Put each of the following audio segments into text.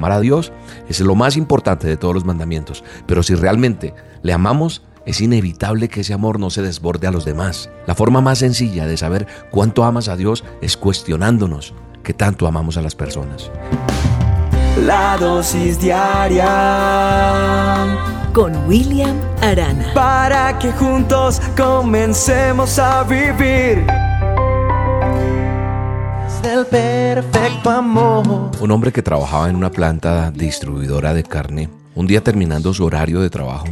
Amar a Dios es lo más importante de todos los mandamientos, pero si realmente le amamos, es inevitable que ese amor no se desborde a los demás. La forma más sencilla de saber cuánto amas a Dios es cuestionándonos que tanto amamos a las personas. La dosis diaria con William Arana. Para que juntos comencemos a vivir. Perfecto amor. Un hombre que trabajaba en una planta distribuidora de carne, un día terminando su horario de trabajo,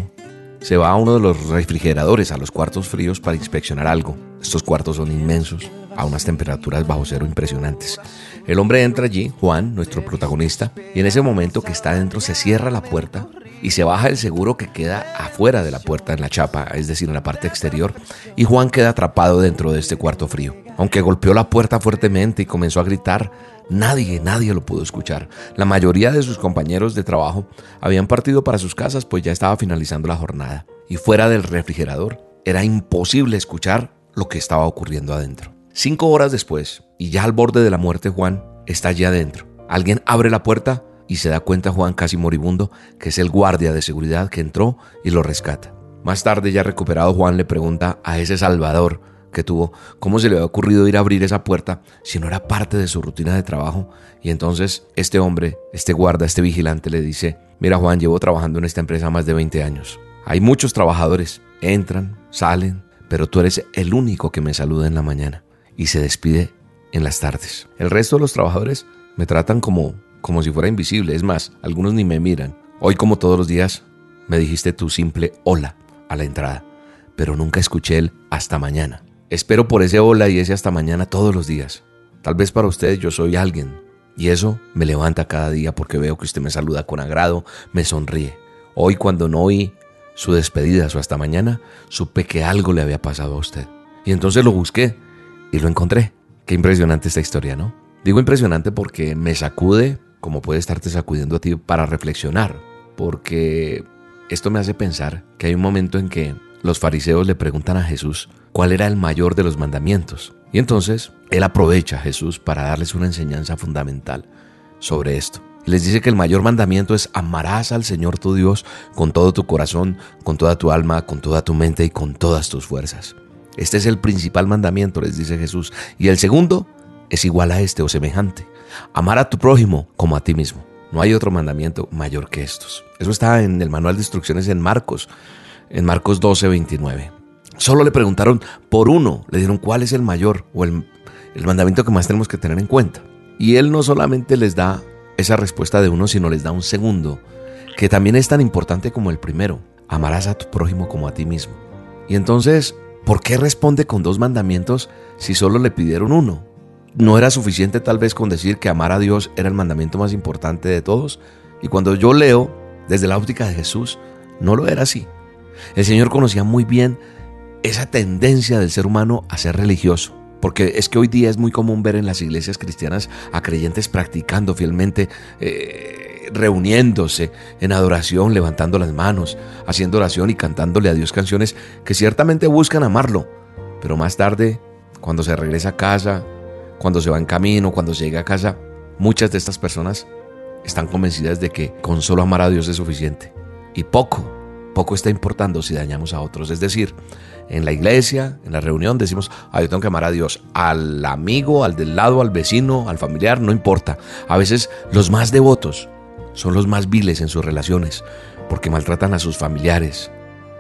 se va a uno de los refrigeradores, a los cuartos fríos, para inspeccionar algo. Estos cuartos son inmensos, a unas temperaturas bajo cero impresionantes. El hombre entra allí, Juan, nuestro protagonista, y en ese momento que está dentro se cierra la puerta y se baja el seguro que queda afuera de la puerta en la chapa, es decir, en la parte exterior, y Juan queda atrapado dentro de este cuarto frío. Aunque golpeó la puerta fuertemente y comenzó a gritar, nadie, nadie lo pudo escuchar. La mayoría de sus compañeros de trabajo habían partido para sus casas, pues ya estaba finalizando la jornada. Y fuera del refrigerador era imposible escuchar lo que estaba ocurriendo adentro. Cinco horas después, y ya al borde de la muerte, Juan está allí adentro. Alguien abre la puerta y se da cuenta Juan casi moribundo que es el guardia de seguridad que entró y lo rescata. Más tarde, ya recuperado, Juan le pregunta a ese Salvador que tuvo cómo se le había ocurrido ir a abrir esa puerta si no era parte de su rutina de trabajo. Y entonces este hombre, este guarda, este vigilante le dice, mira Juan, llevo trabajando en esta empresa más de 20 años. Hay muchos trabajadores, entran, salen, pero tú eres el único que me saluda en la mañana y se despide en las tardes. El resto de los trabajadores me tratan como como si fuera invisible. Es más, algunos ni me miran. Hoy como todos los días, me dijiste tu simple hola a la entrada, pero nunca escuché el hasta mañana. Espero por ese hola y ese hasta mañana todos los días. Tal vez para ustedes yo soy alguien, y eso me levanta cada día porque veo que usted me saluda con agrado, me sonríe. Hoy cuando no oí su despedida, su hasta mañana, supe que algo le había pasado a usted. Y entonces lo busqué y lo encontré. Qué impresionante esta historia, ¿no? Digo impresionante porque me sacude como puede estarte sacudiendo a ti para reflexionar, porque esto me hace pensar que hay un momento en que los fariseos le preguntan a Jesús cuál era el mayor de los mandamientos. Y entonces él aprovecha a Jesús para darles una enseñanza fundamental sobre esto. Les dice que el mayor mandamiento es amarás al Señor tu Dios con todo tu corazón, con toda tu alma, con toda tu mente y con todas tus fuerzas. Este es el principal mandamiento, les dice Jesús. Y el segundo es igual a este o semejante. Amar a tu prójimo como a ti mismo. No hay otro mandamiento mayor que estos. Eso está en el manual de instrucciones en Marcos, en Marcos 12, 29. Solo le preguntaron por uno, le dieron cuál es el mayor o el, el mandamiento que más tenemos que tener en cuenta. Y él no solamente les da esa respuesta de uno, sino les da un segundo, que también es tan importante como el primero. Amarás a tu prójimo como a ti mismo. Y entonces, ¿por qué responde con dos mandamientos si solo le pidieron uno? no era suficiente tal vez con decir que amar a Dios era el mandamiento más importante de todos. Y cuando yo leo desde la óptica de Jesús, no lo era así. El Señor conocía muy bien esa tendencia del ser humano a ser religioso. Porque es que hoy día es muy común ver en las iglesias cristianas a creyentes practicando fielmente, eh, reuniéndose en adoración, levantando las manos, haciendo oración y cantándole a Dios canciones que ciertamente buscan amarlo. Pero más tarde, cuando se regresa a casa, cuando se va en camino, cuando se llega a casa, muchas de estas personas están convencidas de que con solo amar a Dios es suficiente. Y poco, poco está importando si dañamos a otros. Es decir, en la iglesia, en la reunión, decimos, ah, yo tengo que amar a Dios. Al amigo, al del lado, al vecino, al familiar, no importa. A veces los más devotos son los más viles en sus relaciones, porque maltratan a sus familiares,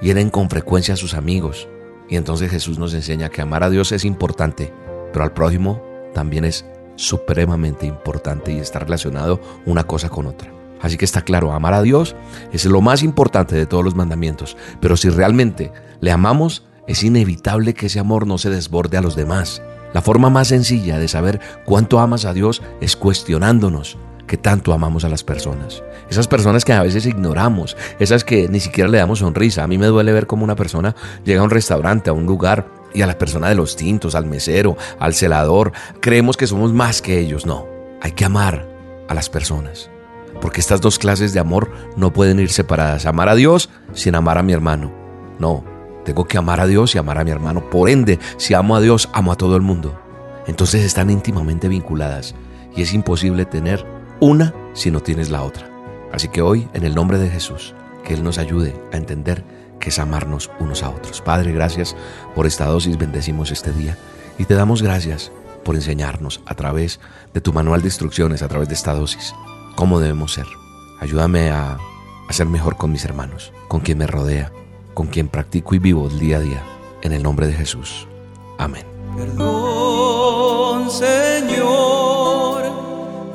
hieren con frecuencia a sus amigos. Y entonces Jesús nos enseña que amar a Dios es importante, pero al prójimo también es supremamente importante y está relacionado una cosa con otra. Así que está claro, amar a Dios es lo más importante de todos los mandamientos, pero si realmente le amamos, es inevitable que ese amor no se desborde a los demás. La forma más sencilla de saber cuánto amas a Dios es cuestionándonos que tanto amamos a las personas. Esas personas que a veces ignoramos, esas que ni siquiera le damos sonrisa. A mí me duele ver cómo una persona llega a un restaurante, a un lugar y a la persona de los tintos, al mesero, al celador, creemos que somos más que ellos. No, hay que amar a las personas. Porque estas dos clases de amor no pueden ir separadas. Amar a Dios sin amar a mi hermano. No, tengo que amar a Dios y amar a mi hermano. Por ende, si amo a Dios, amo a todo el mundo. Entonces están íntimamente vinculadas y es imposible tener una si no tienes la otra. Así que hoy, en el nombre de Jesús, que Él nos ayude a entender que es amarnos unos a otros. Padre, gracias por esta dosis, bendecimos este día y te damos gracias por enseñarnos a través de tu manual de instrucciones, a través de esta dosis, cómo debemos ser. Ayúdame a, a ser mejor con mis hermanos, con quien me rodea, con quien practico y vivo el día a día. En el nombre de Jesús. Amén. Perdón, Señor,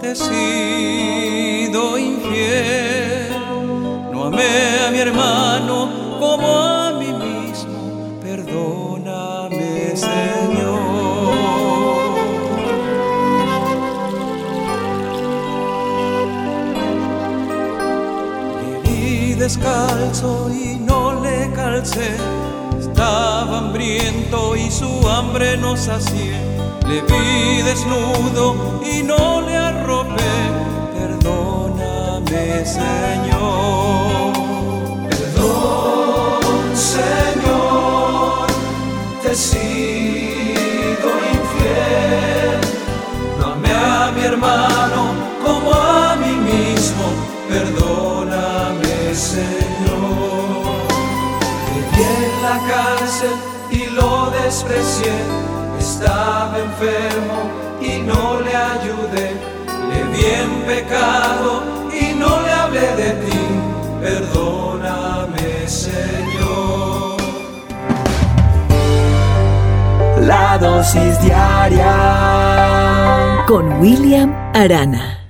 te he sido infiel. No amé a mi hermano y no le calcé. Estaba hambriento y su hambre no sacié. Le vi desnudo y no le arropé. Perdóname, Señor. La cárcel y lo desprecié. Estaba enfermo y no le ayudé. Le vi en pecado y no le hablé de ti. Perdóname, Señor. La dosis diaria con William Arana.